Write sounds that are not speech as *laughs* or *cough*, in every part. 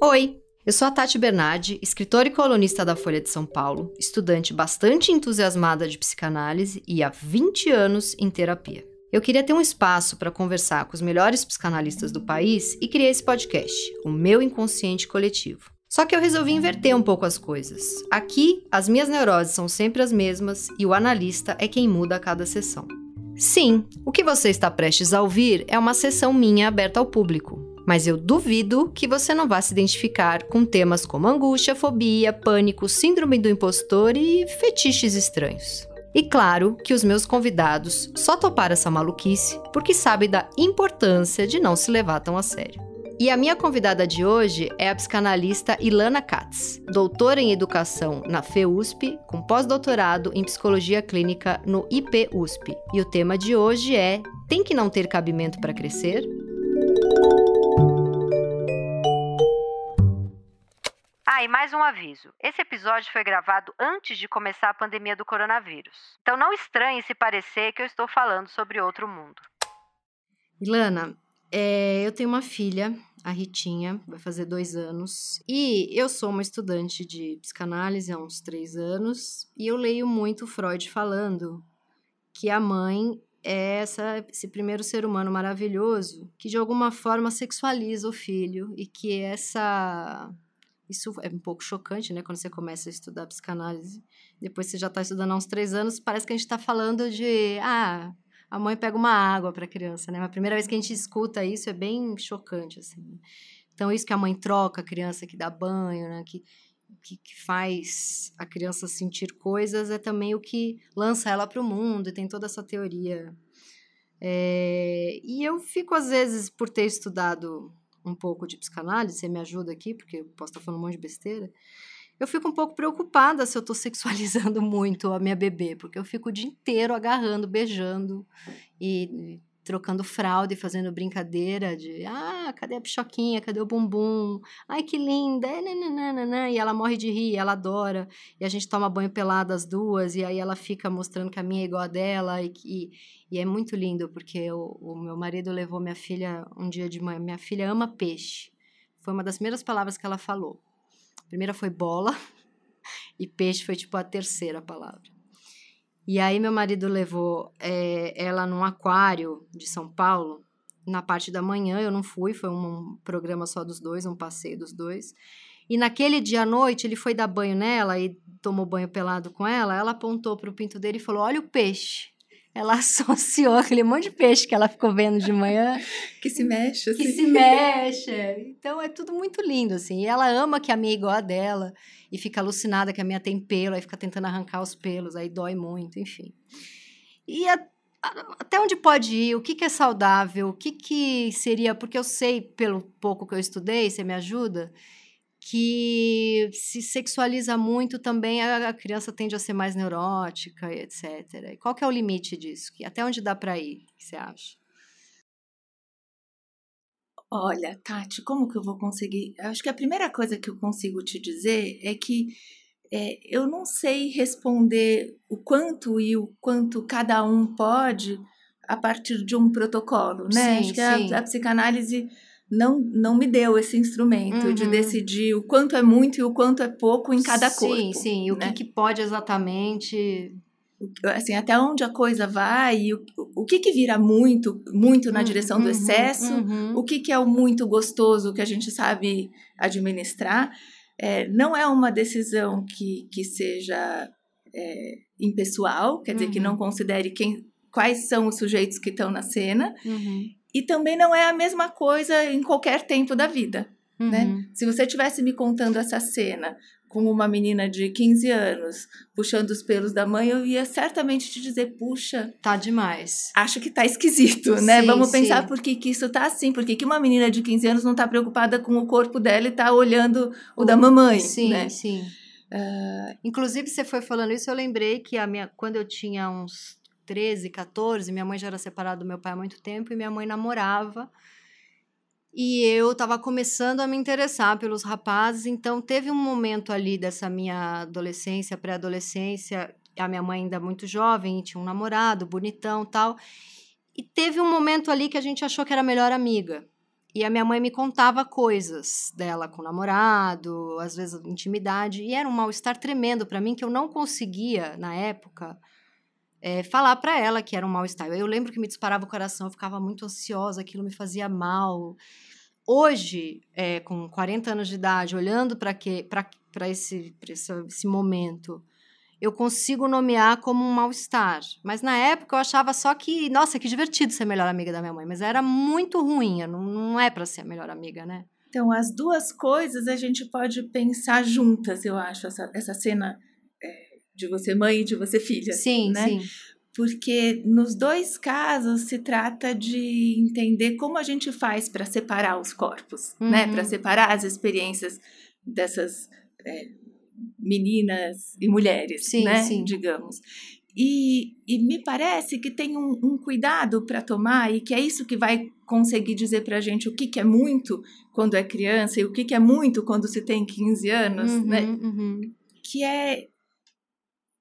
Oi, eu sou a Tati Bernardi, escritora e colunista da Folha de São Paulo, estudante bastante entusiasmada de psicanálise e há 20 anos em terapia. Eu queria ter um espaço para conversar com os melhores psicanalistas do país e criei esse podcast, o meu inconsciente coletivo. Só que eu resolvi inverter um pouco as coisas. Aqui, as minhas neuroses são sempre as mesmas e o analista é quem muda a cada sessão. Sim, o que você está prestes a ouvir é uma sessão minha aberta ao público, mas eu duvido que você não vá se identificar com temas como angústia, fobia, pânico, síndrome do impostor e fetiches estranhos. E claro que os meus convidados só toparam essa maluquice porque sabem da importância de não se levar tão a sério. E a minha convidada de hoje é a psicanalista Ilana Katz, doutora em educação na FEUSP, com pós-doutorado em psicologia clínica no IPUSP. E o tema de hoje é: Tem que não ter cabimento para crescer? Ah, e mais um aviso. Esse episódio foi gravado antes de começar a pandemia do coronavírus. Então não estranhe se parecer que eu estou falando sobre outro mundo. Ilana, é, eu tenho uma filha a Ritinha, vai fazer dois anos. E eu sou uma estudante de psicanálise há uns três anos, e eu leio muito Freud falando que a mãe é essa, esse primeiro ser humano maravilhoso que de alguma forma sexualiza o filho e que essa isso é um pouco chocante, né? Quando você começa a estudar psicanálise, depois você já está estudando há uns três anos, parece que a gente está falando de ah, a mãe pega uma água para a criança, né? A primeira vez que a gente escuta isso é bem chocante, assim. Né? Então, isso que a mãe troca a criança, que dá banho, né? Que, que, que faz a criança sentir coisas, é também o que lança ela para o mundo, e tem toda essa teoria. É, e eu fico, às vezes, por ter estudado um pouco de psicanálise, você me ajuda aqui, porque eu posso estar falando um monte de besteira, eu fico um pouco preocupada se eu estou *laughs* sexualizando muito a minha bebê, porque eu fico o dia inteiro agarrando, beijando e trocando fralda e fazendo brincadeira de ah, cadê a pichoquinha, cadê o bumbum? Ai, que linda! E ela morre de rir, ela adora. E a gente toma banho pelado as duas, e aí ela fica mostrando que a minha é igual a dela. E, e, e é muito lindo, porque o, o meu marido levou minha filha um dia de manhã. Minha filha ama peixe. Foi uma das primeiras palavras que ela falou. A primeira foi bola *laughs* e peixe foi tipo a terceira palavra. E aí meu marido levou é, ela num aquário de São Paulo na parte da manhã. Eu não fui, foi um programa só dos dois, um passeio dos dois. E naquele dia à noite ele foi dar banho nela e tomou banho pelado com ela. Ela apontou para o pinto dele e falou: Olha o peixe ela *laughs* associou aquele monte de peixe que ela ficou vendo de manhã. que se mexe, assim. Que se mexe. Então é tudo muito lindo, assim. E ela ama que a minha é igual a dela. E fica alucinada que a minha tem pelo, aí fica tentando arrancar os pelos, aí dói muito, enfim. E a, a, até onde pode ir? O que, que é saudável? O que, que seria. Porque eu sei, pelo pouco que eu estudei, você me ajuda que se sexualiza muito também a, criança tende a ser mais neurótica, etc. qual que é o limite disso? Até onde dá para ir? Que você acha? Olha, Tati, como que eu vou conseguir? Acho que a primeira coisa que eu consigo te dizer é que é, eu não sei responder o quanto e o quanto cada um pode a partir de um protocolo, né? Sim, Acho que a, a psicanálise não, não me deu esse instrumento uhum. de decidir o quanto é muito e o quanto é pouco em cada sim, corpo. Sim, sim. E o né? que, que pode exatamente assim, até onde a coisa vai, o, o que que vira muito, muito na uhum, direção do uhum, excesso, uhum. o que que é o muito gostoso que a gente sabe administrar, é, não é uma decisão que, que seja é, impessoal, quer dizer, que não uhum. considere quem, quais são os sujeitos que estão na cena, uhum. E também não é a mesma coisa em qualquer tempo da vida. Né? Uhum. Né? Se você tivesse me contando essa cena com uma menina de 15 anos puxando os pelos da mãe, eu ia certamente te dizer, puxa, tá demais. Acho que tá esquisito, né? Sim, Vamos pensar sim. por que, que isso tá assim, por que, que uma menina de 15 anos não tá preocupada com o corpo dela e tá olhando o, o da mamãe, sim, né? Sim, uh, Inclusive, você foi falando isso, eu lembrei que a minha, quando eu tinha uns 13, 14, minha mãe já era separada do meu pai há muito tempo e minha mãe namorava. E eu estava começando a me interessar pelos rapazes, então teve um momento ali dessa minha adolescência, pré-adolescência, a minha mãe ainda muito jovem, tinha um namorado, bonitão tal. E teve um momento ali que a gente achou que era melhor amiga. E a minha mãe me contava coisas dela com o namorado, às vezes intimidade, e era um mal-estar tremendo para mim que eu não conseguia, na época, é, falar para ela que era um mal-estar. Eu lembro que me disparava o coração, eu ficava muito ansiosa, aquilo me fazia mal. Hoje, é, com 40 anos de idade, olhando para esse, esse, esse momento, eu consigo nomear como um mal-estar. Mas na época eu achava só que, nossa, que divertido ser melhor amiga da minha mãe. Mas era muito ruim, não, não é para ser a melhor amiga, né? Então, as duas coisas a gente pode pensar juntas, eu acho, essa, essa cena de você mãe e de você filha. Sim, né? sim. Porque nos dois casos se trata de entender como a gente faz para separar os corpos, né? uhum. né? Para separar as experiências dessas é, meninas e mulheres, sim, né? Sim. Digamos. E, e, me parece que tem um, um cuidado para tomar e que é isso que vai conseguir dizer para a gente o que, que é muito quando é criança e o que, que é muito quando se tem 15 anos, uhum, né? Uhum. Que é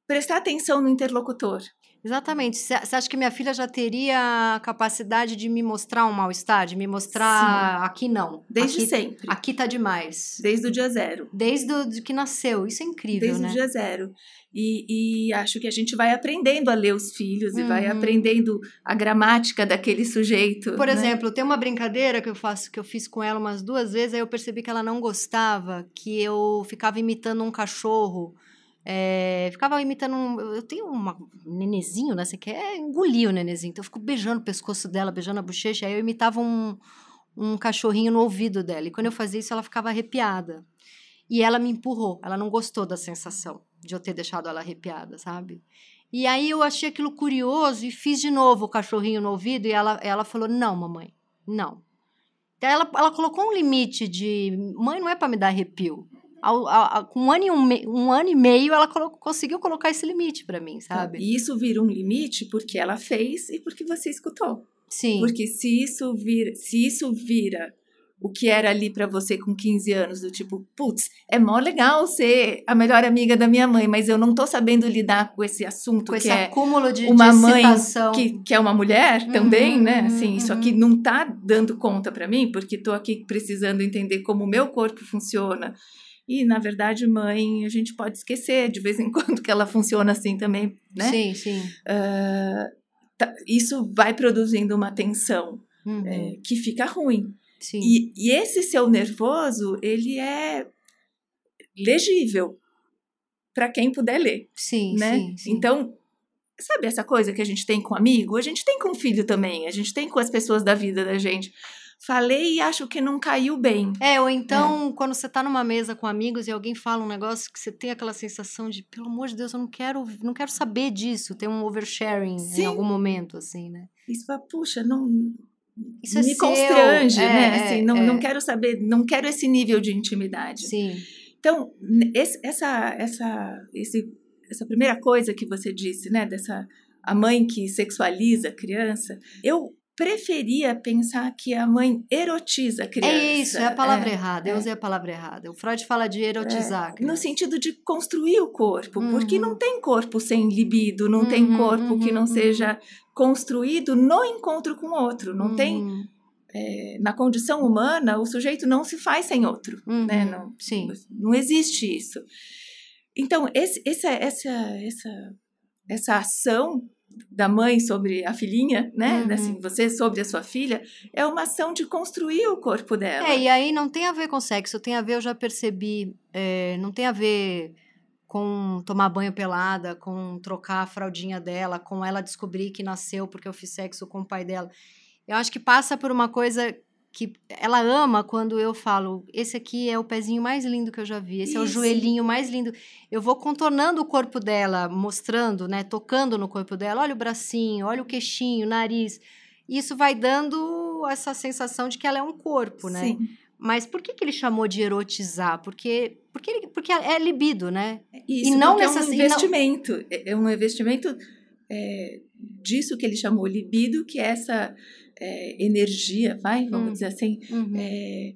prestar atenção no interlocutor. Exatamente. Você acha que minha filha já teria a capacidade de me mostrar um mal-estar, de me mostrar Sim. aqui não? Desde aqui, sempre. Aqui tá demais. Desde o dia zero. Desde o que nasceu. Isso é incrível, Desde né? o dia zero. E, e, acho que a gente vai aprendendo a ler os filhos uhum. e vai uhum. aprendendo a gramática daquele sujeito. Por né? exemplo, tem uma brincadeira que eu faço, que eu fiz com ela umas duas vezes, aí eu percebi que ela não gostava, que eu ficava imitando um cachorro. É, ficava imitando um. Eu tenho um nenezinho, né? Você quer engolir o nenezinho. Então eu fico beijando o pescoço dela, beijando a bochecha. Aí eu imitava um, um cachorrinho no ouvido dela. E quando eu fazia isso, ela ficava arrepiada. E ela me empurrou. Ela não gostou da sensação de eu ter deixado ela arrepiada, sabe? E aí eu achei aquilo curioso e fiz de novo o cachorrinho no ouvido. E ela, ela falou: Não, mamãe, não. Então ela, ela colocou um limite de: Mãe, não é para me dar arrepio ao, ao, com um ano, e um, um ano e meio, ela colocou, conseguiu colocar esse limite para mim, então, sabe? E isso vira um limite porque ela fez e porque você escutou. Sim. Porque se isso vira, se isso vira o que era ali para você com 15 anos, do tipo, putz, é mó legal ser a melhor amiga da minha mãe, mas eu não tô sabendo lidar com esse assunto com esse é acúmulo de uma de mãe que, que é uma mulher uhum, também, né? Uhum, assim, isso aqui não tá dando conta para mim, porque tô aqui precisando entender como o meu corpo funciona e, na verdade, mãe, a gente pode esquecer de vez em *laughs* quando que ela funciona assim também, né? Sim, sim. Uh, isso vai produzindo uma tensão uhum. é, que fica ruim. Sim. E, e esse seu nervoso, ele é legível para quem puder ler. Sim, né? sim, sim. Então, sabe essa coisa que a gente tem com amigo? A gente tem com filho também, a gente tem com as pessoas da vida da gente falei e acho que não caiu bem. É, ou então, é. quando você tá numa mesa com amigos e alguém fala um negócio que você tem aquela sensação de, pelo amor de Deus, eu não quero, não quero saber disso, tem um oversharing Sim. em algum momento, assim, né? Isso fala, puxa, não. Isso é me é constrange, é, né? É, assim, não, não quero saber, não quero esse nível de intimidade. Sim. Então, esse, essa, essa, esse, essa primeira coisa que você disse, né, dessa a mãe que sexualiza a criança, eu preferia pensar que a mãe erotiza a criança. É isso, é a palavra é, errada. Eu é. usei a palavra errada. O Freud fala de erotizar. É, no sentido de construir o corpo, uhum. porque não tem corpo sem libido, não uhum, tem corpo uhum, que não uhum. seja construído no encontro com outro. Não tem. Uhum. É, na condição humana, o sujeito não se faz sem outro. Né? Uhum, não, sim. não existe isso. Então, esse, essa, essa, essa, essa ação da mãe sobre a filhinha, né? Uhum. Assim, você sobre a sua filha, é uma ação de construir o corpo dela. É, e aí não tem a ver com sexo, tem a ver, eu já percebi, é, não tem a ver com tomar banho pelada, com trocar a fraldinha dela, com ela descobrir que nasceu porque eu fiz sexo com o pai dela. Eu acho que passa por uma coisa que ela ama quando eu falo, esse aqui é o pezinho mais lindo que eu já vi, esse Isso. é o joelhinho mais lindo. Eu vou contornando o corpo dela, mostrando, né, tocando no corpo dela, olha o bracinho, olha o queixinho, o nariz. Isso vai dando essa sensação de que ela é um corpo, né? Sim. Mas por que, que ele chamou de erotizar? Porque, porque, ele, porque é libido, né? Isso, e não é um investimento. Não... É, é um investimento é, disso que ele chamou libido, que é essa é, energia, vai, vamos hum. dizer assim, uhum. é,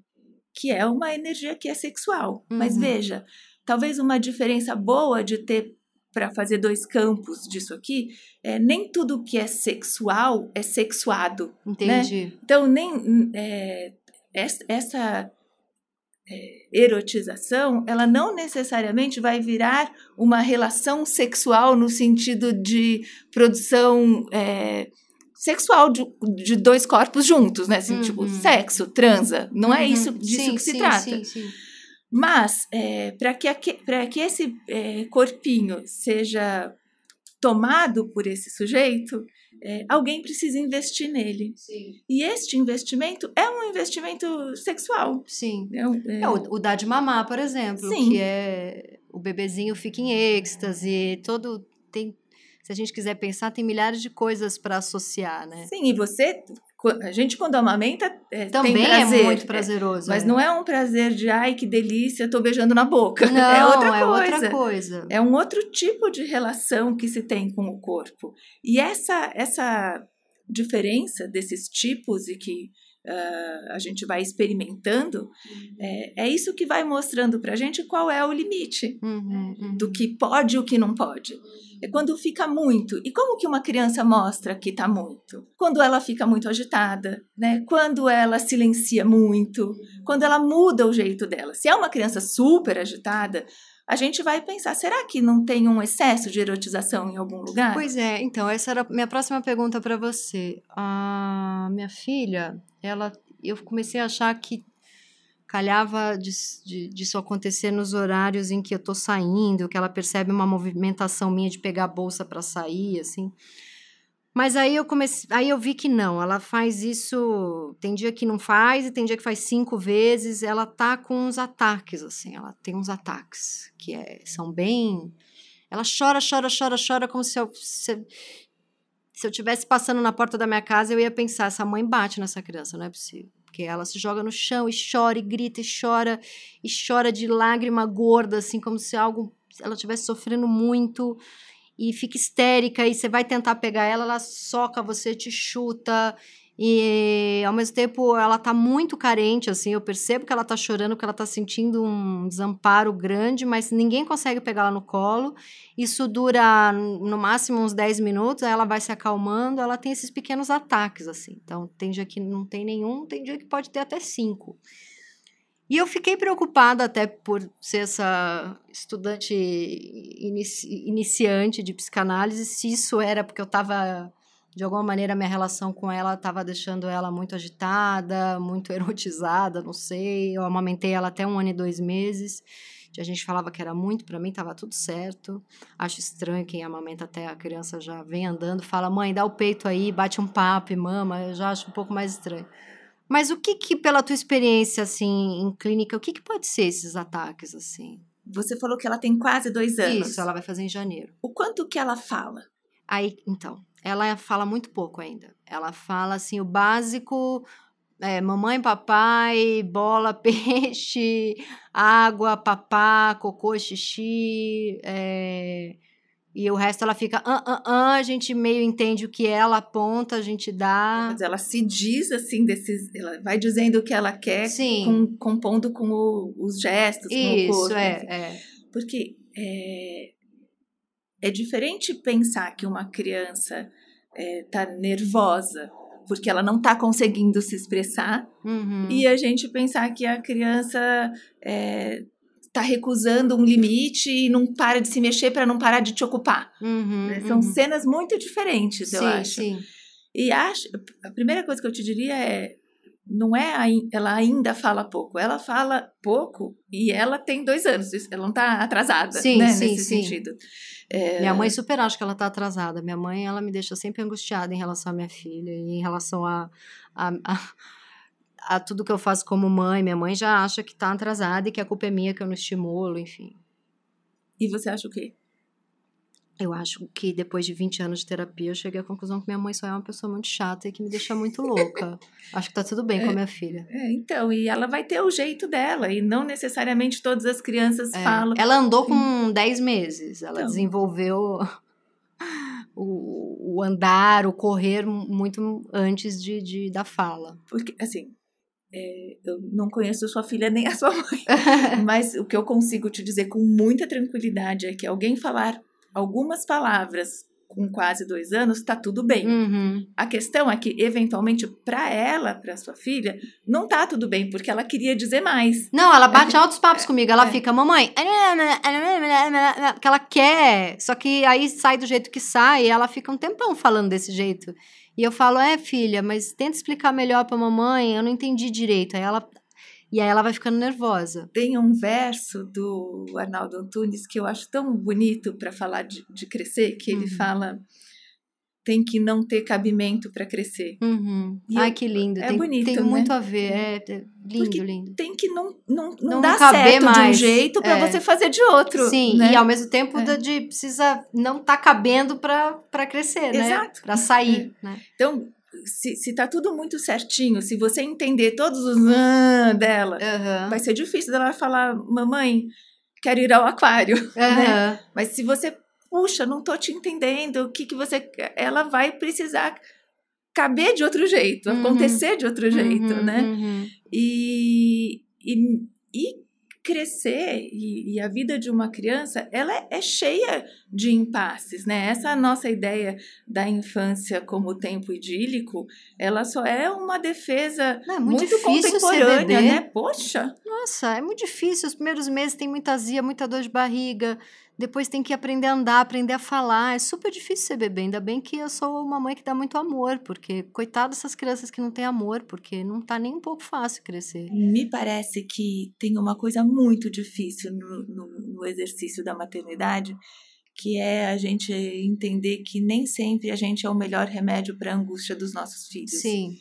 que é uma energia que é sexual. Uhum. Mas veja, talvez uma diferença boa de ter para fazer dois campos disso aqui, é, nem tudo que é sexual é sexuado. Né? Entendi. Né? Então, nem. É, essa é, erotização, ela não necessariamente vai virar uma relação sexual no sentido de produção é, sexual de, de, dois corpos juntos, né? Assim, tipo, uhum. tipo, sexo, transa. Não uhum. é isso disso sim, que se sim, trata. Sim, sim. Mas, é, para que, que esse é, corpinho seja tomado por esse sujeito, é, alguém precisa investir nele. Sim. E este investimento é um investimento sexual. Sim. É, é... é o, o dar de mamar, por exemplo, Sim. que é o bebezinho fica em êxtase, todo tem se a gente quiser pensar, tem milhares de coisas para associar, né? Sim, e você a gente quando amamenta é, também tem prazer, é muito prazeroso, é, mas é. não é um prazer de ai que delícia, tô beijando na boca. *laughs* Não, é outra é coisa. outra coisa. É um outro tipo de relação que se tem com o corpo. E essa essa diferença desses tipos e que uh, a gente vai experimentando, uhum. é, é, isso que vai mostrando para a gente qual é o limite uhum, uhum. do que pode e o que não pode. É quando fica muito. E como que uma criança mostra que está muito? Quando ela fica muito agitada, né? Quando ela silencia muito, quando ela muda o jeito dela. Se é uma criança super agitada, a gente vai pensar: será que não tem um excesso de erotização em algum lugar? Pois é, então, essa era a minha próxima pergunta para você. A minha filha, ela, eu comecei a achar que calhava disso de, de acontecer nos horários em que eu tô saindo, que ela percebe uma movimentação minha de pegar a bolsa para sair, assim. Mas aí eu comecei, aí eu vi que não, ela faz isso, tem dia que não faz e tem dia que faz cinco vezes, ela tá com uns ataques assim, ela tem uns ataques que é, são bem, ela chora, chora, chora, chora como se eu se, se eu tivesse passando na porta da minha casa, eu ia pensar, essa mãe bate nessa criança, não é possível. Porque ela se joga no chão e chora e grita e chora e chora de lágrima gorda, assim, como se algo ela estivesse sofrendo muito e fica histérica e você vai tentar pegar ela, ela soca você, te chuta e ao mesmo tempo ela tá muito carente, assim, eu percebo que ela tá chorando, que ela tá sentindo um desamparo grande, mas ninguém consegue pegar ela no colo. Isso dura no máximo uns 10 minutos, aí ela vai se acalmando, ela tem esses pequenos ataques, assim. Então, tem dia que não tem nenhum, tem dia que pode ter até cinco. E eu fiquei preocupada até por ser essa estudante inici iniciante de psicanálise, se isso era porque eu estava de alguma maneira, minha relação com ela estava deixando ela muito agitada, muito *laughs* erotizada, não sei. Eu amamentei ela até um ano e dois meses. A gente falava que era muito, para mim estava tudo certo. Acho estranho quem amamenta até a criança já vem andando, fala, mãe, dá o peito aí, bate um papo e mama. Eu já acho um pouco mais estranho. Mas o que que, pela tua experiência, assim, em clínica, o que que pode ser esses ataques, assim? Você falou que ela tem quase dois anos. Isso, ela vai fazer em janeiro. O quanto que ela fala? Aí, então, ela fala muito pouco ainda. Ela fala assim o básico, é, mamãe, papai, bola, *laughs* peixe, água, papá, cocô, xixi, é, e o resto ela fica, ah, ah, ah, a gente meio entende o que ela aponta, a gente dá. Mas ela se diz assim, desses, ela vai dizendo o que ela quer. Com, compondo com o, os gestos, Isso, com o corpo. é, é. Porque é, é diferente pensar que uma criança está é, nervosa porque ela não está conseguindo se expressar uhum. e a gente pensar que a criança está é, recusando um limite e não para de se mexer para não parar de te ocupar. Uhum, né? São uhum. cenas muito diferentes, sim, eu acho. Sim. E acho, a primeira coisa que eu te diria é não é ela ainda fala pouco, ela fala pouco e ela tem dois anos, ela não está atrasada, sim, né, sim, nesse sim. sentido. É... Minha mãe super acha que ela está atrasada. Minha mãe, ela me deixa sempre angustiada em relação à minha filha e em relação a, a, a, a tudo que eu faço como mãe. Minha mãe já acha que está atrasada e que a culpa é minha, que eu não estimulo, enfim. E você acha o quê? Eu acho que depois de 20 anos de terapia, eu cheguei à conclusão que minha mãe só é uma pessoa muito chata e que me deixa muito *laughs* louca. acho que tá tudo bem é, com a minha filha. É, então, e ela vai ter o jeito dela, e não necessariamente todas as crianças é, falam. Ela andou com 10 meses, ela então. desenvolveu o, o, andar, o correr muito antes de, de da fala. Porque, assim, é, eu não conheço sua filha nem a sua mãe, *laughs* mas o que eu consigo te dizer com muita tranquilidade é que alguém falar algumas palavras com quase dois anos, está tudo bem. Uhum. A questão é que, eventualmente, para ela, para sua filha, não tá tudo bem, porque ela queria dizer mais. Não, ela bate *laughs* altos papos comigo. Ela é. fica, mamãe, que ela quer, só que aí sai do jeito que sai, e ela fica um tempão falando desse jeito. E eu falo, é, filha, mas tenta explicar melhor pra mamãe, eu não entendi direito. Aí ela, e aí ela vai ficando nervosa. Tem um verso do Arnaldo Antunes que eu acho tão bonito para falar de, de, crescer, que ele uhum. fala tem que não ter cabimento para crescer. Uhum. Ai, eu, que lindo. É tem, bonito, Tem né? muito a ver. É, é lindo, Porque lindo. Tem que não, não, não, não dar certo mais. de um jeito para é. você fazer de outro. Sim, né? e ao mesmo tempo é. de precisa não tá cabendo para crescer, né? Exato. Para sair, é. né? Então, se, se tá tudo muito certinho, se você entender todos os ah dela, uhum. vai ser difícil dela falar, mamãe, quero ir ao aquário. Uhum. *laughs* Né? Mas se você, puxa, não tô te entendendo, o que que você. Ela vai precisar caber de outro jeito, uhum. acontecer de outro jeito, uhum, né? Uhum. E, e, e crescer e, e, a vida de uma criança ela é, é, cheia de impasses, né? Essa nossa ideia da infância como tempo idílico, ela só é uma defesa Não, é muito, muito contemporânea, né? Poxa! Nossa, é muito difícil. Os primeiros meses tem muita azia, muita dor de barriga depois tem que aprender a andar, aprender a falar. É super difícil ser bebê. Ainda bem que eu sou uma mãe que dá muito amor, porque coitado dessas crianças que não têm amor, porque não tá nem um pouco fácil crescer. Me parece que tem uma coisa muito difícil no, no, no exercício da maternidade, que é a gente entender que nem sempre a gente é o melhor remédio para a angústia dos nossos filhos. Sim.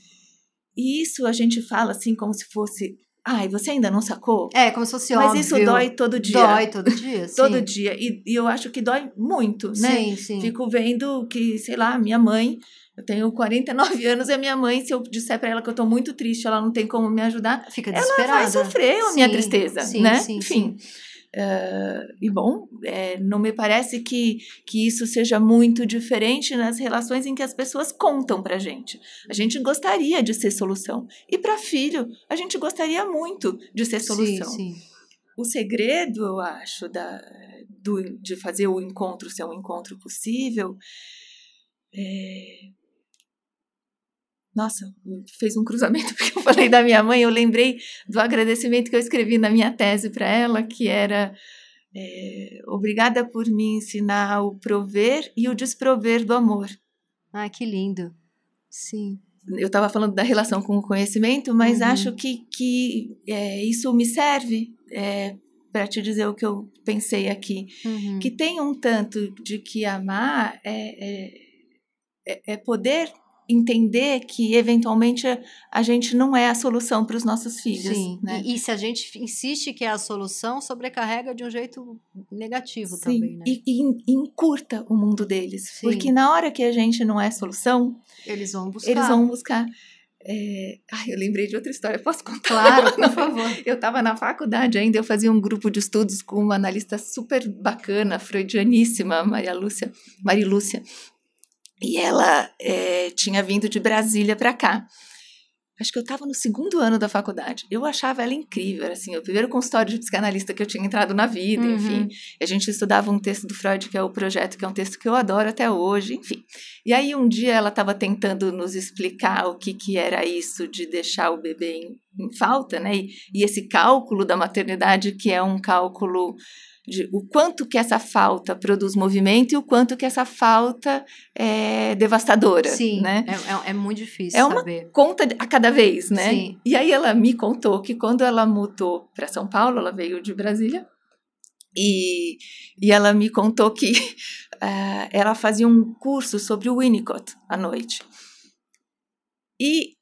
E isso a gente fala assim como se fosse Ai, você ainda não sacou? É, como se fosse Mas óbvio. isso dói todo dia. Dói todo dia, *laughs* sim. todo dia. E, e, eu acho que dói muito, né? Sim, sim. Fico vendo que, sei lá, minha mãe... Eu tenho 49 *laughs* anos e a minha mãe, se eu disser para ela que eu tô muito triste, ela não tem como me ajudar, Fica desesperada. ela vai sofrer a minha tristeza, sim, né? Sim, Enfim. Sim. Uh, e bom, é, não me parece que, que isso seja muito diferente nas relações em que as pessoas contam para gente. A gente gostaria de ser solução. E para filho, a gente gostaria muito de ser solução. Sim, sim. O segredo, eu acho, da, do, de fazer o encontro ser um encontro possível é, nossa, fez um cruzamento *laughs* porque eu falei da minha mãe. Eu lembrei do agradecimento que eu escrevi na minha tese para ela, que era é, obrigada por me ensinar o prover e o desprover do amor. Ah, que lindo. Sim. Eu estava falando da relação com o conhecimento, mas uhum. acho que, que é, isso me serve é, para te dizer o que eu pensei aqui. Uhum. Que tem um tanto de que amar é, é, é, é poder entender que eventualmente a gente não é a solução para os nossos filhos. Sim. Né? E, e, se a gente insiste que é a solução, sobrecarrega de um jeito negativo Sim. também. Né? E, e, e encurta o mundo deles. Sim. Porque na hora que a gente não é solução, eles vão buscar. Eles vão buscar. É... Ai, eu lembrei de outra história, posso contar? Claro, *laughs* por favor. Eu estava na faculdade ainda, eu fazia um grupo de estudos com uma analista super bacana, freudianíssima, Maria Lúcia, Maria Lúcia. E ela é, tinha vindo de Brasília para cá. Acho que eu estava no segundo ano da faculdade. Eu achava ela incrível, era assim, o primeiro consultório de psicanalista que eu tinha entrado na vida, uhum. enfim. A gente estudava um texto do Freud, que é o Projeto, que é um texto que eu adoro até hoje, enfim. E aí um dia ela estava tentando nos explicar o que, que era isso de deixar o bebê em, em falta, né? E, e esse cálculo da maternidade, que é um cálculo de o quanto que essa falta produz movimento e o quanto que essa falta é devastadora. Sim, né? é, é, é muito difícil É uma saber. conta a cada vez, né? Sim. E aí ela me contou que quando ela mudou para São Paulo, ela veio de Brasília, e, e ela me contou que uh, *laughs* ela fazia um curso sobre o Winnicott à noite. E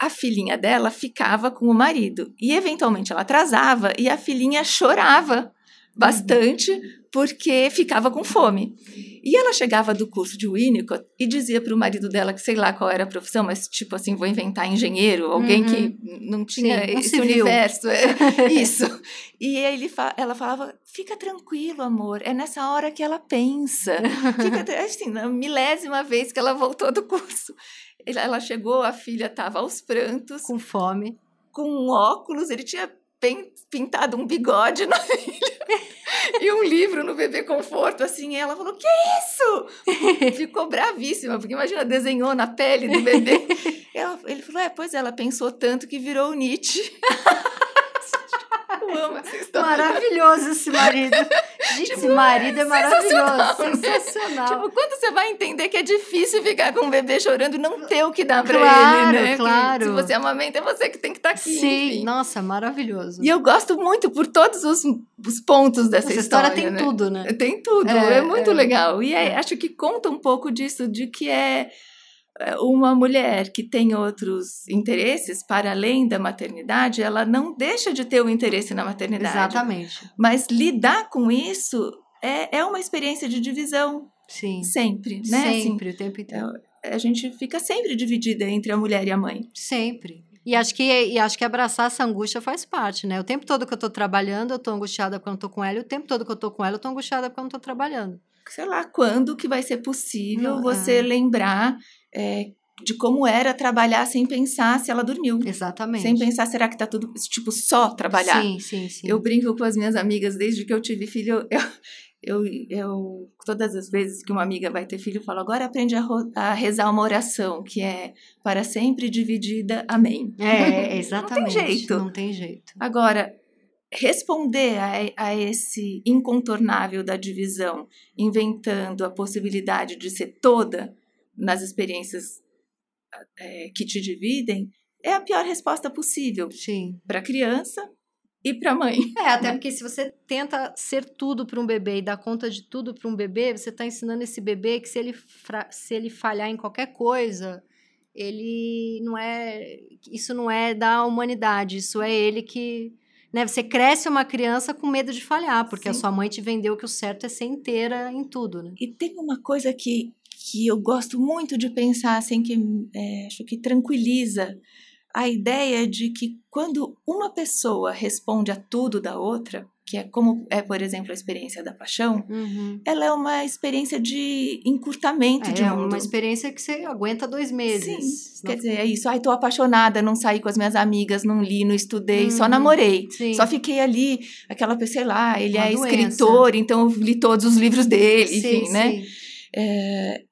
a filhinha dela ficava com o marido. E eventualmente ela atrasava e a filhinha chorava bastante porque ficava com fome. E ela chegava do curso de Winnicott e dizia para o marido dela que sei lá qual era a profissão, mas tipo assim, vou inventar engenheiro, alguém uhum. que não tinha Sim, esse civil. universo. É, *laughs* isso. E ele ela falava: fica tranquilo, amor, é nessa hora que ela pensa. Fica, *laughs* assim, na milésima vez que ela voltou do curso. Ela chegou, a filha estava aos prantos. Com fome. Com óculos, ele tinha pintado um bigode no filho e um livro no bebê conforto, assim. ela falou: Que isso? Ficou bravíssima, porque imagina, desenhou na pele do bebê. *laughs* Ela, ele falou: É, pois ela pensou tanto que virou o Nietzsche. *laughs* Eu amo essa história. Maravilhoso esse marido. Gente, tipo, esse marido é maravilhoso. Sensacional. *laughs* sensacional. Tipo, quando você vai entender que é difícil ficar com um bebê chorando e não ter o que dar pra claro, ele, né? Claro, que, Se você amamenta, é você que tem que estar tá aqui. Sim, enfim. nossa, maravilhoso. E eu gosto muito por todos os, os pontos dessa Essa história. história tem né? tudo, né? Tem tudo. É, é muito é, legal. E é, acho que conta um pouco disso, de que é é, uma mulher que tem outros interesses para além da maternidade, ela não deixa de ter o um interesse na maternidade. Exatamente. Mas lidar com isso é, é uma experiência de divisão. Sim. Sempre, né? Sempre, assim, o tempo inteiro. É, a gente fica sempre dividida entre a mulher e a mãe. Sempre. E acho que, e acho que abraçar essa angústia faz parte, né? O tempo todo que eu tô trabalhando, eu tô angustiada quando eu tô com ela, e o tempo todo que eu tô com ela, eu tô angustiada quando eu tô trabalhando. Sei lá quando que vai ser possível não, você é. lembrar é, de como era trabalhar sem pensar se ela dormiu. Exatamente. Sem pensar, será que tá tudo, tipo, só trabalhar? Sim, sim, sim. Eu brinco com as minhas amigas desde que eu tive filho, eu, eu, eu todas as vezes que uma amiga vai ter filho, eu falo, agora aprende a, a rezar uma oração, que é para sempre dividida, amém. É, exatamente. *laughs* não tem jeito. Não tem jeito. Agora, responder a, a, esse incontornável da divisão, inventando a possibilidade de ser toda, nas experiências é, que te dividem, é a pior resposta possível. Sim. Para a criança e para a mãe. *laughs* É, até porque se você tenta ser tudo para um bebê e dar conta de tudo para um bebê, você está ensinando esse bebê que se ele, se ele falhar em qualquer coisa, ele não é. Isso não é da humanidade, isso é ele que. Né, você cresce uma criança com medo de falhar, porque Sim. a sua mãe te vendeu que o certo é ser inteira em tudo, né? E tem uma coisa que que eu gosto muito de pensar, assim, que é, acho que tranquiliza a ideia de que quando uma pessoa responde a tudo da outra, que é como é, por exemplo, a experiência da paixão, uhum. ela é uma experiência de encurtamento é, de mundo. É uma experiência que você aguenta dois meses. Sim, quer dizer, é isso. Ai, tô apaixonada, não saí com as minhas amigas, não li, não estudei, uhum. só namorei. Sim. Só fiquei ali, aquela pessoa, sei lá, ele uma é doença. escritor, então eu li todos os livros dele, sim, enfim, né? É,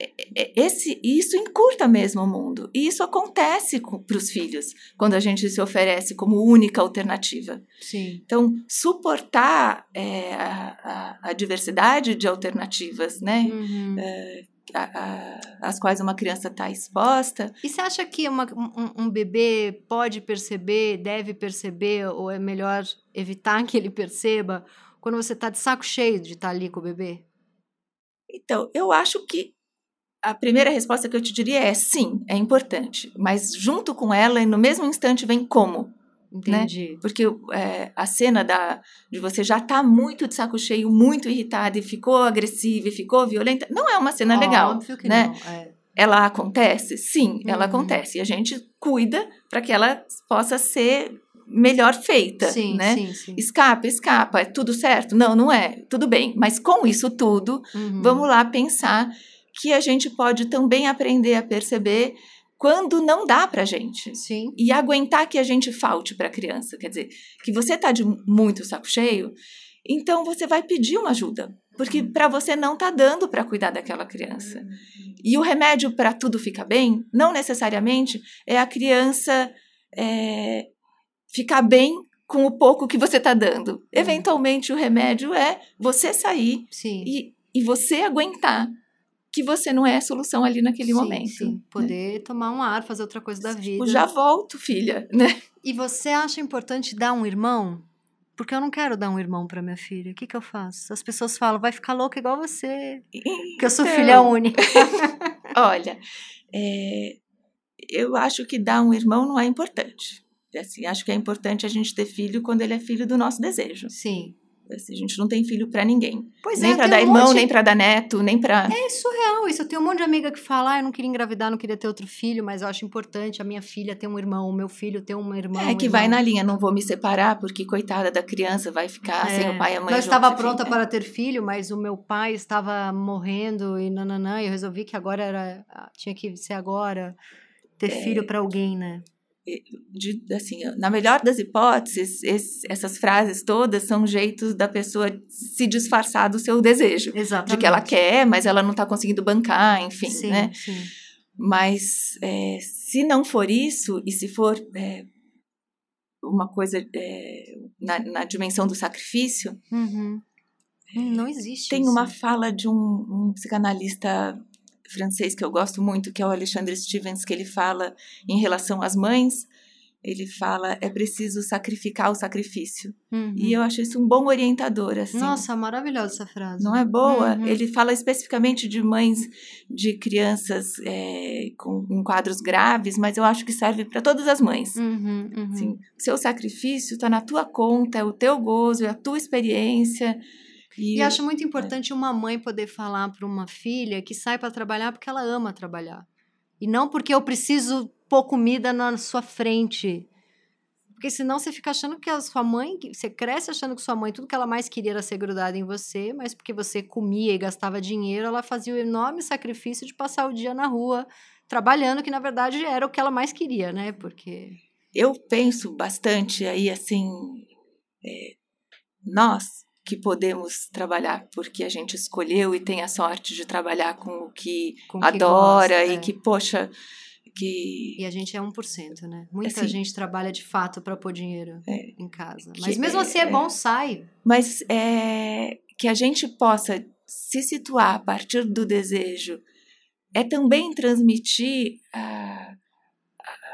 esse, isso encurta mesmo o mundo. E isso acontece para os filhos, quando a gente se oferece como única alternativa. Sim. Então, suportar é, a, a, a, diversidade de alternativas, né? Uhum. É, a, a, às quais uma criança está exposta. E você acha que uma, um, um, bebê pode perceber, deve perceber, ou é melhor evitar que ele perceba quando você está de saco cheio de estar tá ali com o bebê? Então, eu acho que a primeira resposta que eu te diria é sim, é importante. Mas junto com ela, e no mesmo instante, vem como. Né? Entendi. Né? Porque é, a cena da, de você já tá muito de saco cheio, muito irritada e ficou agressiva e ficou violenta, não é uma cena legal. Óbvio que né? não. É. Ela acontece? Sim, uhum. ela acontece. E a gente cuida para que ela possa ser melhor feita, sim, né? Sim, sim. Escapa, escapa, é tudo certo? Não, não é. Tudo bem. Mas com isso tudo, uhum. vamos lá pensar que a gente pode também aprender a perceber quando não dá pra gente. Sim. E aguentar que a gente falte para a criança, quer dizer, que você tá de muito saco cheio, então você vai pedir uma ajuda, porque uhum. para você não tá dando para cuidar daquela criança. Uhum. E o remédio para tudo ficar bem, não necessariamente é a criança é, ficar bem com o pouco que você está dando. Uhum. Eventualmente, o remédio é você sair e, e você aguentar que você não é a solução ali naquele sim, momento. Sim, né? poder né? tomar um ar, fazer outra coisa da vida. Tipo, já volto, filha, *laughs* né? E você acha importante dar um irmão? Porque eu não quero dar um irmão para minha filha. O que, que eu faço? As pessoas falam, vai ficar louca igual você. Então, que eu sou então, filha única. *laughs* olha, é, eu acho que dar um irmão não é importante. Assim, acho que é importante a gente ter filho quando ele é filho do nosso desejo. Sim. Assim, a gente não tem filho para ninguém. Pois nem é, para dar um irmão, monte... nem para dar neto, nem para. É surreal isso. Eu tenho um monte de amiga que fala: ah, eu não queria engravidar, não queria ter outro filho, mas eu acho importante a minha filha ter um irmão, o meu filho ter uma irmã. É que irmão. vai na linha, não vou me separar, porque coitada da criança vai ficar é. sem o pai e a mãe. Não estava pronta para ter filho, mas o meu pai estava morrendo e nananã, e eu resolvi que agora era. tinha que ser agora ter é... filho para alguém, né? De, assim, na melhor das hipóteses, esse, essas frases todas são jeitos da pessoa se disfarçar do seu desejo. Exatamente. De que ela quer, mas ela não está conseguindo bancar, enfim, sim, né? Sim. Mas é, se não for isso, e se for é, uma coisa é, na, na, dimensão do sacrifício... Uhum. Não existe Tem isso. uma fala de um, um psicanalista francês que eu gosto muito, que é o Alexandre Stevens, que ele fala em relação às mães, ele fala é preciso sacrificar o sacrifício. Uhum. E eu acho isso um bom orientador, assim. Nossa, maravilhosa essa frase. Não é boa? Uhum. Ele fala especificamente de mães de crianças é, com quadros graves, mas eu acho que serve para todas as mães. Uhum, uhum. Assim, seu sacrifício está na tua conta, é o teu gozo, é a tua experiência. E, e acho muito importante é. uma mãe poder falar para uma filha que sai para trabalhar porque ela ama trabalhar. E não porque eu preciso pôr comida na sua frente. Porque senão você fica achando que a sua mãe, você cresce achando que sua mãe, tudo que ela mais queria era ser grudada em você, mas porque você comia e gastava dinheiro, ela fazia o enorme sacrifício de passar o dia na rua trabalhando, que na verdade era o que ela mais queria, né? Porque. Eu penso bastante aí, assim. É, nós, que podemos trabalhar porque a gente escolheu e tem a sorte de trabalhar com o que, com que adora gosta, e é. que, poxa, que... E a gente é 1%, né? Muita assim, gente trabalha de fato para pôr dinheiro é, em casa. Mas que, mesmo assim é, é bom, sai. Mas é, que a gente possa se situar a partir do desejo é também transmitir a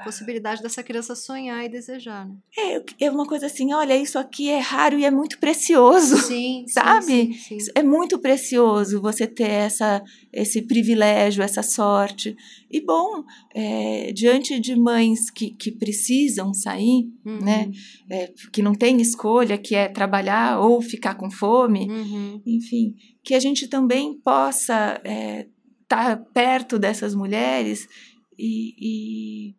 possibilidade dessa criança sonhar e desejar. Né? É, é uma coisa assim, olha, isso aqui é raro e é muito precioso. Sim, *laughs* sabe? Sim, sim. É muito precioso você ter essa, esse privilégio, essa sorte. E bom, é, diante de mães que, que precisam sair, uhum. né? É, que não tem escolha, que é trabalhar ou ficar com fome, uhum. enfim, que a gente também possa estar é, tá perto dessas mulheres e, e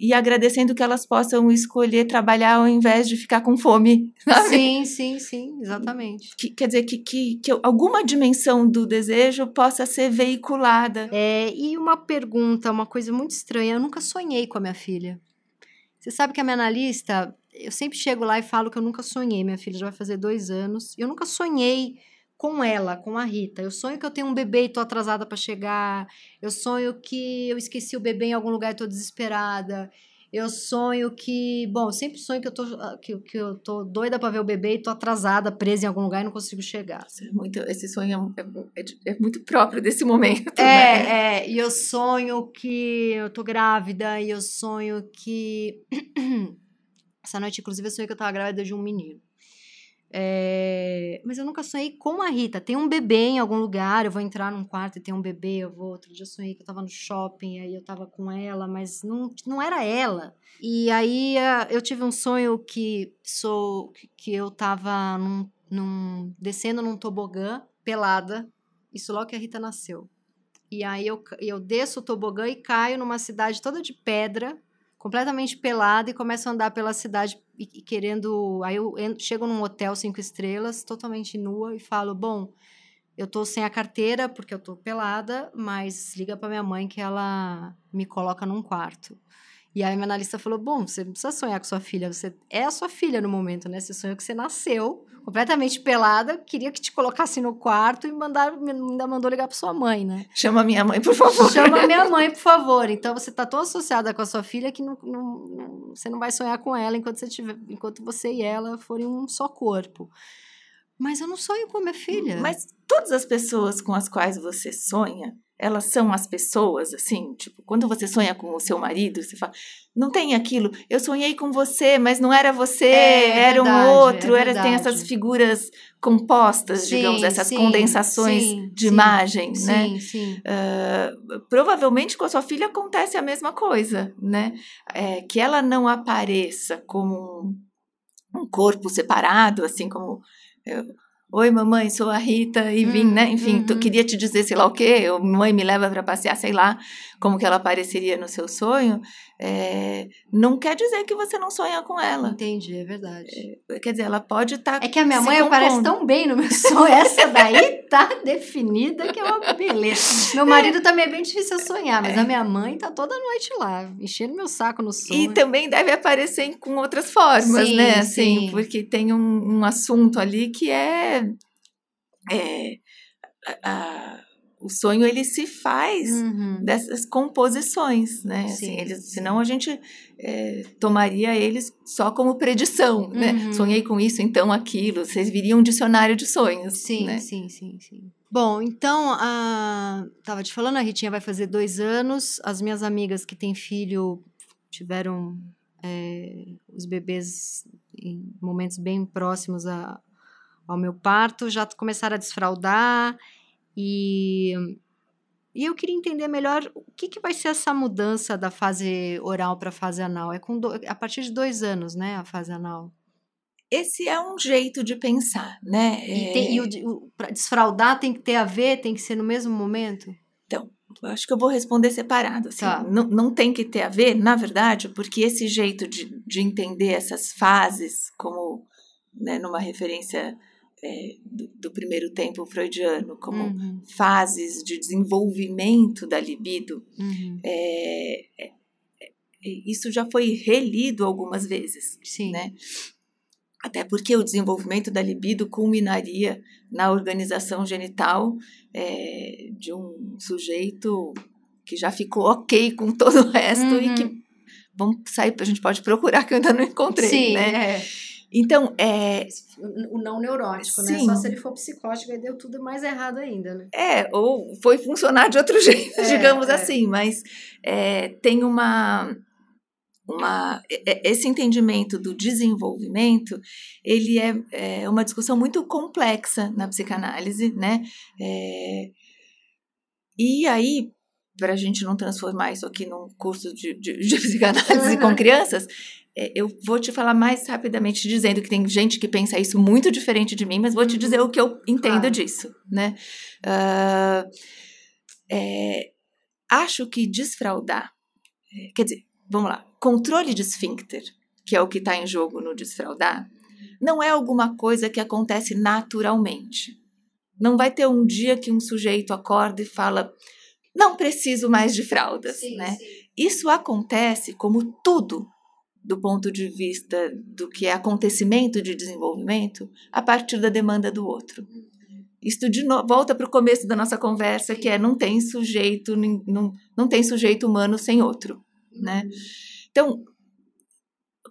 e agradecendo que elas possam escolher trabalhar ao invés de ficar com fome. *laughs* Sabe? Sim, sim, sim, exatamente. Que, quer dizer, que, que, que alguma dimensão do desejo possa ser veiculada. É, e uma pergunta, uma coisa muito estranha: eu nunca sonhei com a minha filha. Você sabe que a minha analista, eu sempre chego lá e falo que eu nunca sonhei. Minha filha já vai fazer dois anos. Eu nunca sonhei com ela, com a Rita. Eu sonho que eu tenho um bebê e tô atrasada para chegar. Eu sonho que eu esqueci o bebê em algum lugar e tô desesperada. Eu sonho que, bom, eu sempre sonho que eu tô ah, que, que eu tô doida para ver o bebê e tô atrasada, presa em algum lugar e não consigo chegar. É muito, esse sonho é, é, é, muito próprio desse momento. É, né? é, e eu sonho que eu tô grávida e eu sonho que *clears throat* essa noite inclusive eu sonhei que eu tava grávida de um menino. É... Mas eu nunca sonhei com a Rita. Tem um bebê em algum lugar, eu vou entrar num quarto e tem um bebê, eu vou. Outro dia eu sonhei que eu tava no shopping, aí eu tava com ela, mas não, não era ela. E aí eu tive um sonho que sou que eu tava num, num, descendo num tobogã, pelada, isso logo que a Rita nasceu. E aí eu, eu desço o tobogã e caio numa cidade toda de pedra, completamente pelada, e começo a andar pela cidade e, querendo. Aí eu chego num hotel cinco estrelas, totalmente nua, e falo: Bom, eu tô sem a carteira porque eu tô pelada, mas liga para minha mãe que ela me coloca num quarto. E aí minha analista falou: Bom, você não precisa sonhar com sua filha, você é a sua filha no momento, né? Você sonhou que você nasceu completamente pelada, queria que te colocasse no quarto e mandar, ainda mandou ligar para sua mãe, né? Chama minha mãe, por favor. Chama *laughs* minha mãe, por favor. Então você tá tão associada com a sua filha que não, não, não, você não vai sonhar com ela enquanto você, tiver, enquanto você e ela forem um só corpo. Mas eu não sonho com a minha filha. Mas todas as pessoas com as quais você sonha, elas são as pessoas, assim, tipo, quando você sonha com o seu marido, você fala, não tem aquilo, eu sonhei com você, mas não era você, é, era verdade, um outro, é era, tem essas figuras compostas, sim, digamos, essas sim, condensações sim, de imagem, né? Uh, provavelmente com a sua filha acontece a mesma coisa, né? É, que ela não apareça como um, um corpo separado, assim como... Eu, Oi, mamãe, sou a Rita e vim, né? Enfim, uhum. queria te dizer sei lá o quê, mãe me leva para passear, sei lá como que ela apareceria no seu sonho. É, não quer dizer que você não sonha com ela. Entendi, é verdade. É, quer dizer, ela pode estar. Tá é que a minha mãe aparece tão bem no meu sonho. Essa daí tá definida que é uma beleza. Meu marido também é bem difícil sonhar, mas é. a minha mãe tá toda noite lá, enchendo meu saco no sonho. E também deve aparecer com outras formas, sim, né? Assim, sim. porque tem um, um assunto ali que é. é a, o sonho ele se faz uhum. dessas composições, né? Sim, assim, eles, senão a gente é, tomaria eles só como predição, né? uhum. né? Sonhei com isso, então aquilo. Vocês viriam um dicionário de sonhos. Sim, né? sim, sim, sim. Bom, então, a... tava te falando, a Ritinha vai fazer dois anos. As minhas amigas que têm filho tiveram é, os bebês em momentos bem próximos a, ao meu parto, já começaram a desfraldar e, e eu queria entender melhor o que, que vai ser essa mudança da fase oral para a fase anal. É com do, a partir de dois anos, né, a fase anal. Esse é um jeito de pensar, né? E, tem, e o, o para desfraudar tem que ter a ver, tem que ser no mesmo momento? Então, acho que eu vou responder separado. Assim, tá. não, não tem que ter a ver, na verdade, porque esse jeito de, de entender essas fases, como né, numa referência é, do, do, primeiro tempo freudiano, como uhum. fases de desenvolvimento da libido, uhum. é, é, é, isso já foi relido algumas vezes, Sim. né? Até porque o desenvolvimento da libido culminaria na organização genital é, de um sujeito que já ficou ok com todo o resto uhum. e que uhum. vamos sair, a gente pode procurar que eu ainda não encontrei, Sim, né? É. Então, é. O não neurótico, né? Sim. né? Só se ele for psicótico, aí deu tudo mais errado ainda, né? É, ou foi funcionar de outro *laughs* jeito, é, digamos é. assim, mas é, tem uma. Uma, esse entendimento do desenvolvimento ele é, é uma discussão muito complexa na psicanálise, né? É, e aí, para a gente não transformar isso aqui num curso de, de, de psicanálise uhum. com crianças, eu vou te falar mais rapidamente dizendo que tem gente que pensa isso muito diferente de mim, mas vou te dizer o que eu entendo claro. disso, né? Uh, é, acho que desfraudar, é, quer dizer, vamos lá, controle de esfíncter, que é o que está em jogo no desfraudar, não é alguma coisa que acontece naturalmente. Não vai ter um dia que um sujeito acorda e fala, não preciso mais de fraldas, sim, né? Sim. Isso acontece como tudo do ponto de vista do que é acontecimento de desenvolvimento a partir da demanda do outro. Isto de novo volta para o começo da nossa conversa, que é não tem sujeito, não, não tem sujeito humano sem outro, né? Então,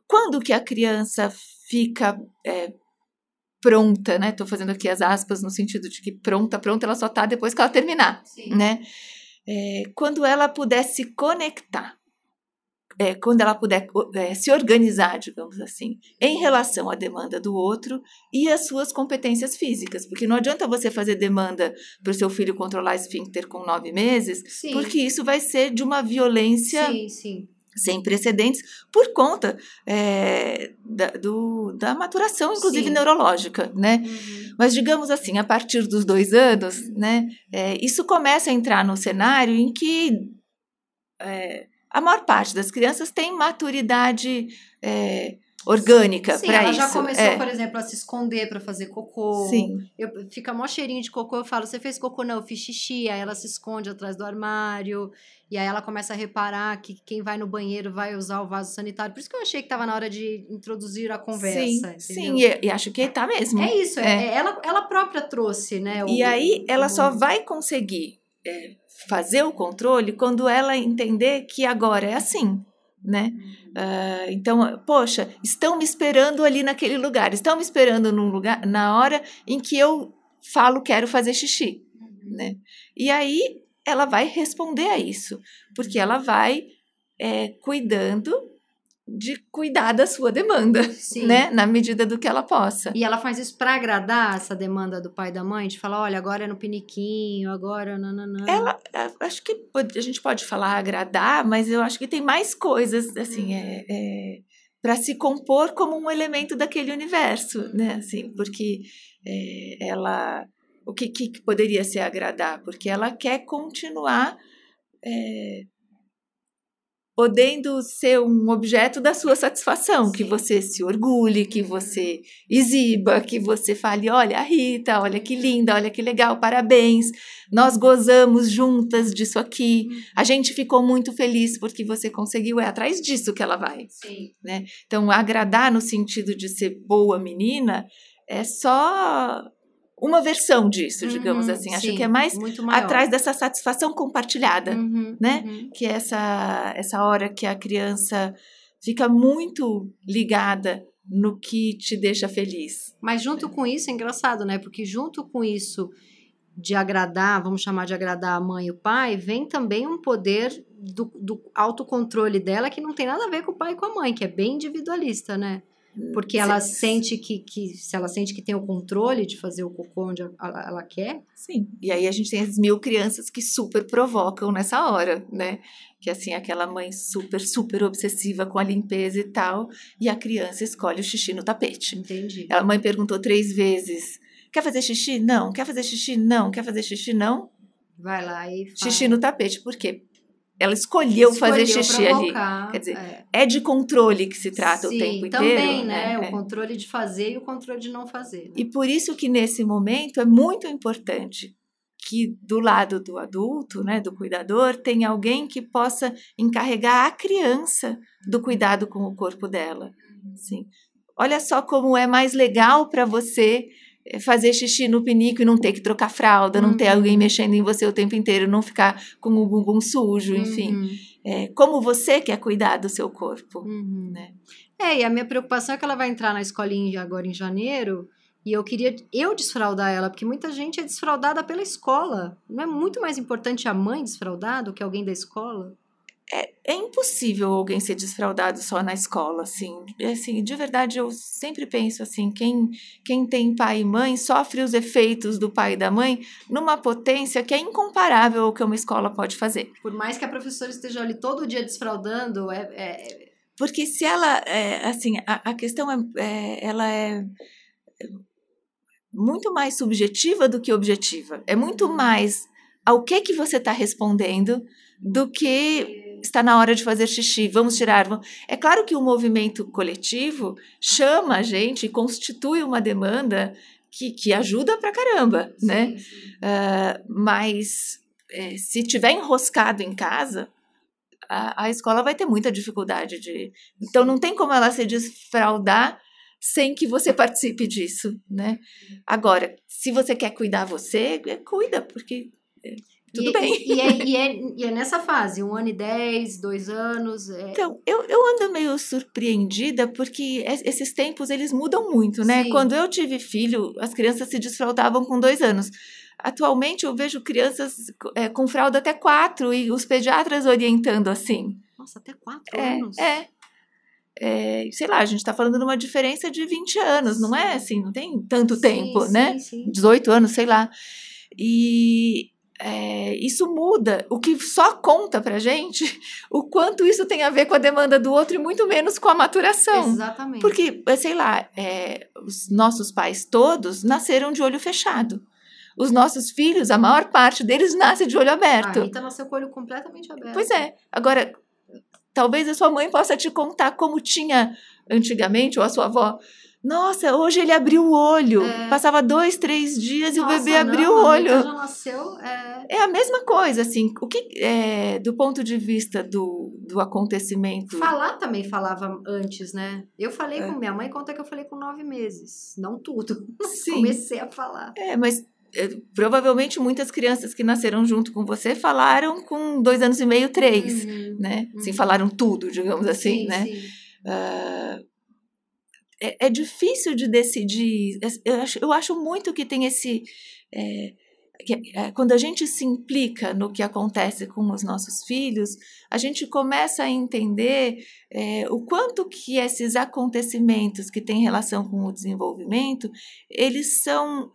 quando que a criança fica é, pronta, né? Estou fazendo aqui as aspas no sentido de que pronta, pronta, ela só está depois que ela terminar, Sim. né? É, quando ela puder se conectar é, quando ela puder é, se organizar, digamos assim, em relação à demanda do outro e às suas competências físicas. Porque não adianta você fazer demanda para o seu filho controlar esfíncter com nove meses, sim. porque isso vai ser de uma violência. Sim, sim sem precedentes por conta é, da, do, da maturação, inclusive Sim. neurológica, né? Uhum. Mas digamos assim, a partir dos dois anos, né? É, isso começa a entrar no cenário em que é, a maior parte das crianças tem maturidade é, orgânica para isso. Ela já começou, é. por exemplo, a se esconder para fazer cocô. Sim. Eu, fica mó cheirinho de cocô, eu falo, você fez cocô? Não, eu fiz xixi. Aí ela se esconde atrás do armário. E aí ela começa a reparar que quem vai no banheiro vai usar o vaso sanitário. Por isso que eu achei que estava na hora de introduzir a conversa. Sim, sim e, e, acho que está mesmo. É isso, é. é. ela, ela própria trouxe, né? O, e aí ela o... só vai conseguir é, fazer o controle quando ela entender que agora é assim, né? Uh, então, poxa, estão me esperando ali naquele lugar, estão me esperando num lugar, na hora em que eu falo quero fazer xixi, né? E aí ela vai responder a isso, porque ela vai é, cuidando de cuidar da sua demanda, Sim. né? Na medida do que ela possa. E ela faz isso para agradar essa demanda do pai e da mãe, de falar, olha, agora é no piniquinho, agora nananã. Ela, é, acho que a gente pode falar agradar, mas eu acho que tem mais coisas, assim, é, uhum. é, para se compor como um elemento daquele universo, né? Assim, porque é, ela o que, que poderia se agradar? Porque ela quer continuar é, podendo ser um objeto da sua satisfação, Sim. que você se orgulhe, que você exiba, que você fale, olha a Rita, olha que linda, olha que legal, parabéns, nós gozamos juntas disso aqui, a gente ficou muito feliz porque você conseguiu, é atrás disso que ela vai, Sim. né? Então, agradar no sentido de ser boa menina é só uma versão disso, digamos uhum, assim. Acho sim, que é mais atrás dessa satisfação compartilhada, uhum, né? Uhum. Que é essa, essa hora que a criança fica muito ligada no que te deixa feliz. Mas junto com isso, é engraçado, né? Porque junto com isso de agradar, vamos chamar de agradar a mãe e o pai, vem também um poder do, do autocontrole dela que não tem nada a ver com o pai e com a mãe, que é bem individualista, né? Porque ela Sim. sente que, que, se ela sente que tem o controle de fazer o cocô onde ela, ela, quer. Sim. E aí a gente tem as mil crianças que super provocam nessa hora, né? Que assim, aquela mãe super, super obsessiva com a limpeza e tal, e a criança escolhe o xixi no tapete. Entendi. A mãe perguntou três vezes: quer fazer xixi? Não. Quer fazer xixi? Não. Quer fazer xixi? Não. Vai lá e faz. Xixi no tapete. Por quê? Ela escolheu, escolheu fazer xixi provocar, ali. Quer dizer, é. é. de controle que se trata Sim, o tempo também, inteiro. também, né? É, o é. controle de fazer e o controle de não fazer. Né? E por isso que nesse momento é muito importante que do lado do adulto, né, do cuidador, tem alguém que possa encarregar a criança do cuidado com o corpo dela. Sim. Olha só como é mais legal para você fazer xixi no pinico e não ter que trocar fralda, uhum. não ter alguém uhum. mexendo em você o tempo inteiro, não ficar com o bumbum sujo, enfim. Uhum. É, como você quer cuidar do seu corpo, uhum. né? É, e a minha preocupação é que ela vai entrar na escolinha agora em janeiro e eu queria eu desfraudar ela, porque muita gente é desfraudada pela escola. Não é muito mais importante a mãe desfraudar do que alguém da escola? É, é impossível alguém ser desfraudado só na escola, assim. assim. De verdade, eu sempre penso assim, quem, quem tem pai e mãe sofre os efeitos do pai e da mãe numa potência que é incomparável ao que uma escola pode fazer. Por mais que a professora esteja ali todo dia desfraudando, é... é... Porque se ela, é, assim, a, a questão é, é, ela é muito mais subjetiva do que objetiva. É muito uhum. mais ao que que você está respondendo do que está na hora de fazer xixi, vamos tirar. É claro que o movimento coletivo chama a gente e constitui uma demanda que, que ajuda pra caramba, sim, né? Sim. Uh, mas é, se tiver enroscado em casa, a, a, escola vai ter muita dificuldade de. Então não tem como ela se desfraudar sem que você participe disso, né? Agora, se você quer cuidar você, é, cuida, porque é, tudo e, bem. E, é, e, é, e é nessa fase, um ano e dez, dois anos. É... Então, eu, eu ando meio surpreendida porque esses tempos eles mudam muito, né? Sim. Quando eu tive filho, as crianças se desfraldavam com dois anos. Atualmente eu vejo crianças é, com fralda até quatro e os pediatras orientando assim. Nossa, até quatro é, anos? É. É, sei lá, a gente está falando de uma diferença de 20 anos, não é assim, não tem tanto sim, tempo, sim, né? Sim. 18 anos, sei lá. E, é, isso muda. O que só conta pra gente *laughs* o quanto isso tem a ver com a demanda do outro e muito menos com a maturação. Exatamente. Porque, sei lá, é, os nossos pais todos nasceram de olho fechado. Os nossos filhos, a maior parte deles nasce de olho aberto. A Rita nasceu com o olho completamente aberto. Pois é. Agora, talvez a sua mãe possa te contar como tinha antigamente, ou a sua avó, nossa, hoje ele abriu o olho. É. Passava dois, três dias Nossa, e o bebê não, abriu o olho. já nasceu. É... é a mesma coisa, assim. O que, é, do ponto de vista do, do acontecimento. Falar também falava antes, né? Eu falei é. com minha mãe, conta que eu falei com nove meses. Não tudo. *laughs* Sim. Comecei a falar. É, mas é, provavelmente muitas crianças que nasceram junto com você falaram com dois anos e meio, três, uhum, né? Uhum. Assim, falaram tudo, digamos assim, sim, né? Sim. Uh, é, é difícil de decidir. Eu acho, eu acho muito que tem esse. É, que, é, quando a gente se implica no que acontece com os nossos filhos, a gente começa a entender é, o quanto que esses acontecimentos que têm relação com o desenvolvimento, eles são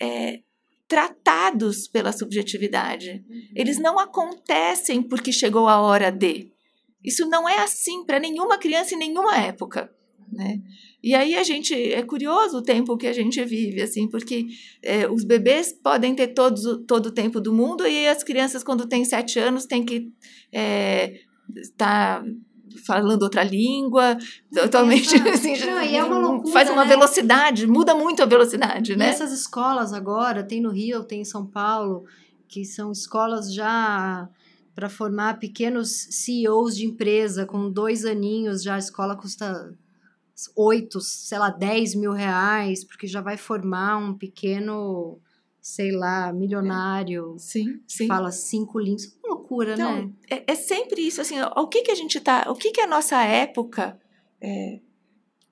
é, tratados pela subjetividade. Uhum. Eles não acontecem porque chegou a hora de. Isso não é assim para nenhuma criança em nenhuma época, né? E aí a gente é curioso o tempo que a gente vive, assim, porque é, os bebês podem ter todos, todo o tempo do mundo e as crianças quando têm sete anos têm que é, estar falando outra língua, totalmente assim, Não, é uma loucura, faz uma né? velocidade, muda muito a velocidade, né? Nessas escolas agora, tem no Rio, tem em São Paulo, que são escolas já para formar pequenos CEOs de empresa, com dois aninhos, já a escola custa oito, sei lá, 10 mil reais, porque já vai formar um pequeno, sei lá, milionário. Sim, sim. Fala cinco línguas. Uma loucura, Então, né? é, é sempre isso, assim, o que que a gente tá, o que que a nossa época, é,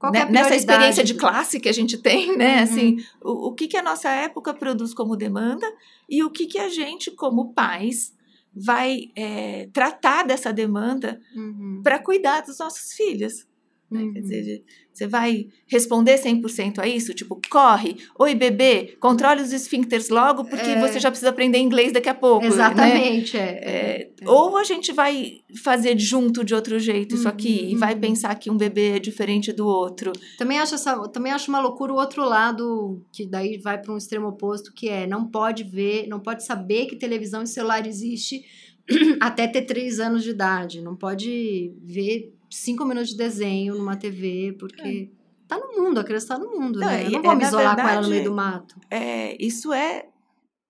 é né, a nessa experiência de classe que a gente tem, né, Uhum. assim, o, o que que a nossa época produz como demanda e o que que a gente, como pais, vai é, tratar dessa demanda Uhum, para cuidar dos nossos filhos. Né? Quer uhum. dizer, você vai responder 100% a isso? Tipo, corre, oi bebê, controle os esfíncteres logo, porque É. você já precisa aprender inglês daqui a pouco. né? Exatamente, é. É, É. Ou a gente vai fazer junto de outro jeito isso aqui Uhum, e vai uhum. pensar que um bebê é diferente do outro. Também acho, essa, também acho uma loucura o outro lado, que daí vai para um extremo oposto, que é não pode ver, não pode saber que televisão e celular existe *clears throat* até ter três anos de idade. Não pode ver cinco minutos de desenho numa TV, porque tá no mundo, a criança tá no mundo, Não, né? Eu e- não vou é, me isolar com ela no verdade, meio do mato. É, isso é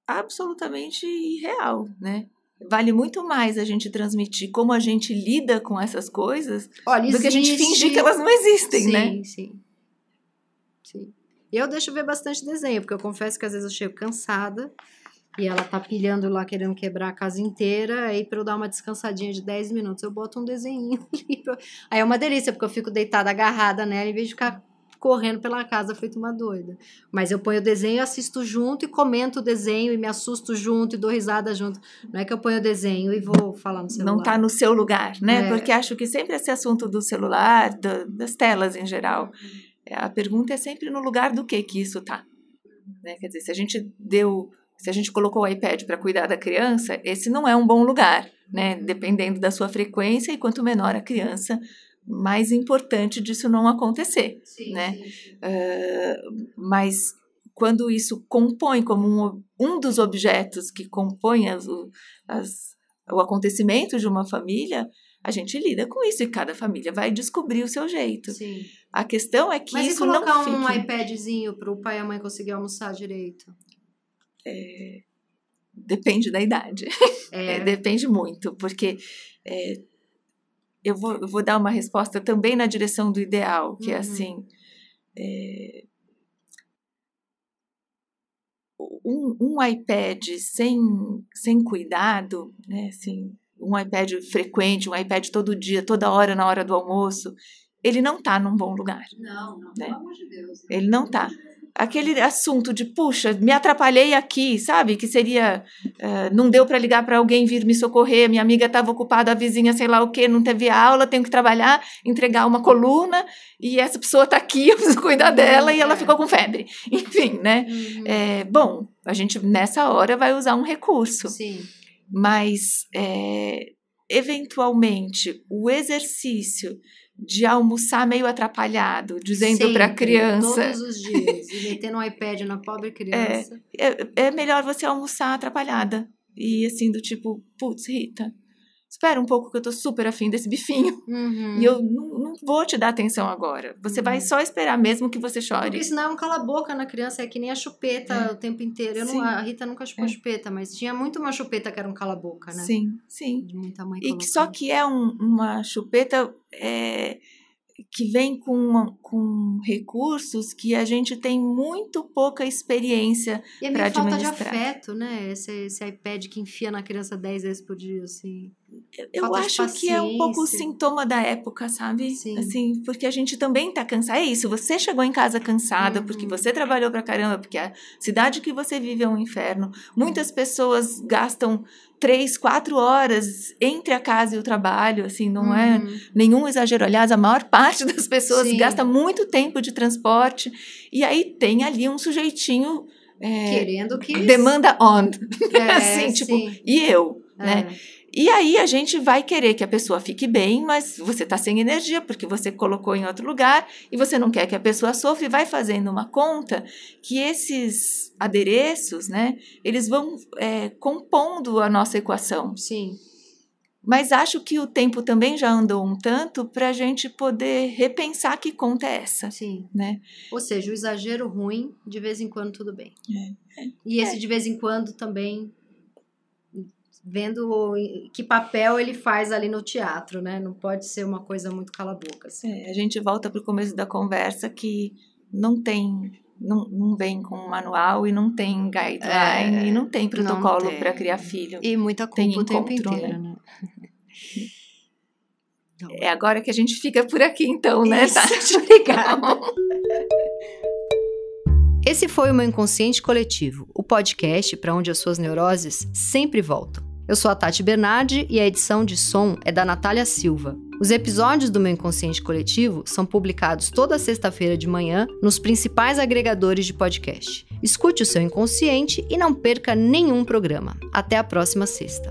absolutamente irreal, né? Vale muito mais a gente transmitir como a gente lida com essas coisas Olha, do que a gente existe- fingir que elas não existem, sim, né? Sim, sim. Eu deixo ver bastante desenho, porque eu confesso que às vezes eu chego cansada e ela tá pilhando lá, querendo quebrar a casa inteira, aí pra eu dar uma descansadinha de 10 minutos, eu boto um desenho *laughs* ali. Aí é uma delícia, porque eu fico deitada, agarrada nela, em vez de ficar correndo pela casa feito uma doida. Mas eu ponho o desenho, assisto junto e comento o desenho e me assusto junto e dou risada junto. Não é que eu ponho o desenho e vou falar no celular. Não está no seu lugar, né? É. Porque acho que sempre esse assunto do celular, da- das telas em geral, é, a pergunta é sempre no lugar do que que isso tá. Né? Quer dizer, se a gente deu, se a gente colocou o iPad para cuidar da criança, esse não é um bom lugar, né? Dependendo da sua frequência e quanto menor a criança, mais importante disso não acontecer. Sim, né? sim. Ah, mas quando isso compõe como um, um dos objetos que compõe as, o, as- o acontecimento de uma família, a gente lida com isso e cada família vai descobrir o seu jeito. Sim. A questão é que Mas e isso não colocar fique... um iPadzinho para o pai e a mãe conseguir almoçar direito? Depende da idade. *laughs* É, É, depende muito, porque é, eu, vou, eu vou dar uma resposta também na direção do ideal, que é Uhum. assim. é, um, um iPad sem, sem cuidado, né, assim, um iPad frequente, um iPad todo dia, toda hora, na hora do almoço, ele não está num bom lugar. Não, não, né? pelo amor de Deus. Ele não tá. Aquele assunto de, puxa, me atrapalhei aqui, sabe? Que seria, eh, não deu para ligar para alguém vir me socorrer, minha amiga estava ocupada, a vizinha, sei lá o quê, não teve aula, tenho que trabalhar, entregar uma coluna, e essa pessoa está aqui, *laughs* eu preciso cuidar dela, e ela É. ficou com febre. *laughs* Enfim, né? Uhum. É, bom, a gente nessa hora vai usar um recurso, Sim. mas é, eventualmente o exercício de almoçar meio atrapalhado, dizendo para a criança. Todos os dias. E metendo um iPad na pobre *laughs* criança. é, é melhor você almoçar atrapalhada. E assim, do tipo, putz, Rita, espera um pouco que eu tô super afim desse bifinho. Uhum. E eu não, não vou te dar atenção agora. Você vai Uhum. só esperar mesmo que você chore. Porque senão é um cala-boca na criança, é que nem a chupeta É. o tempo inteiro. Eu não, a Rita nunca chupou É. chupeta, mas tinha muito uma chupeta que era um cala-boca, né? Sim, sim. De muita mãe E que só que é um- uma chupeta é, que vem com, com recursos que a gente tem muito pouca experiência. E é pra meio falta de administrar. afeto, né? Esse, esse iPad que enfia na criança 10 vezes por dia, assim. Eu Falta acho que é um pouco sintoma da época, sabe? Sim. Assim, porque a gente também tá cansado. É isso, você chegou em casa cansada, Uhum. porque você trabalhou pra caramba, porque a cidade que você vive é um inferno. Muitas pessoas gastam três, quatro horas entre a casa e o trabalho, assim, não é Uhum. nenhum exagero. Aliás, a maior *laughs* parte das pessoas Sim. gasta muito tempo de transporte. E aí tem ali um sujeitinho. é, Querendo que. demanda on. É, *laughs* assim, tipo, sim. e eu, É. E aí a gente vai querer que a pessoa fique bem, mas você está sem energia porque você colocou em outro lugar e você não quer que a pessoa sofra e vai fazendo uma conta que esses adereços, né, eles vão é, compondo a nossa equação. Sim. Mas acho que o tempo também já andou um tanto para a gente poder repensar que conta é essa. Sim. Né? Ou seja, o exagero ruim, de vez em quando tudo bem. É, é. E esse É. de vez em quando também vendo que papel ele faz ali no teatro, né? Não pode ser uma coisa muito cala-boca. Assim. É, a gente volta para o começo da conversa que não tem, não, não vem com um manual e não tem guideline É, e não tem protocolo tem. para criar filho. E muita Tem culpa o tempo encontro, inteiro, né? Então, *laughs* É agora que a gente fica por aqui então, né, Isso. Tati? *laughs* Obrigada. Esse foi o meu Inconsciente Coletivo, o podcast para onde as suas neuroses sempre voltam. Eu sou a Tati Bernardi e a edição de som é da Natália Silva. Os episódios do meu Inconsciente Coletivo são publicados toda sexta-feira de manhã nos principais agregadores de podcast. Escute o seu inconsciente e não perca nenhum programa. Até a próxima sexta.